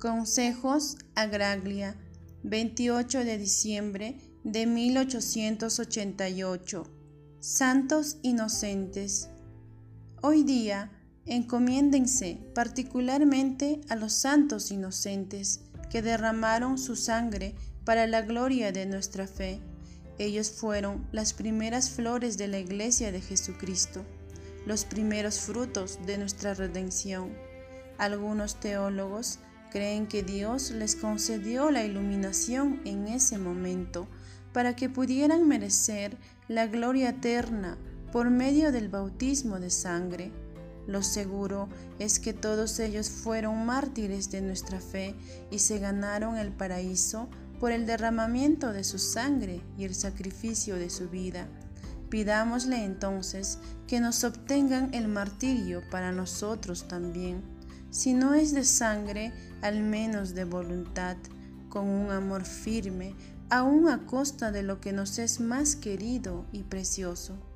Consejos Agraglia, 28 de diciembre de 1888. Santos Inocentes. Hoy día, encomiéndense particularmente a los santos inocentes que derramaron su sangre para la gloria de nuestra fe. Ellos fueron las primeras flores de la iglesia de Jesucristo, los primeros frutos de nuestra redención. Algunos teólogos Creen que Dios les concedió la iluminación en ese momento para que pudieran merecer la gloria eterna por medio del bautismo de sangre. Lo seguro es que todos ellos fueron mártires de nuestra fe y se ganaron el paraíso por el derramamiento de su sangre y el sacrificio de su vida. Pidámosle entonces que nos obtengan el martirio para nosotros también si no es de sangre, al menos de voluntad, con un amor firme, aun a costa de lo que nos es más querido y precioso.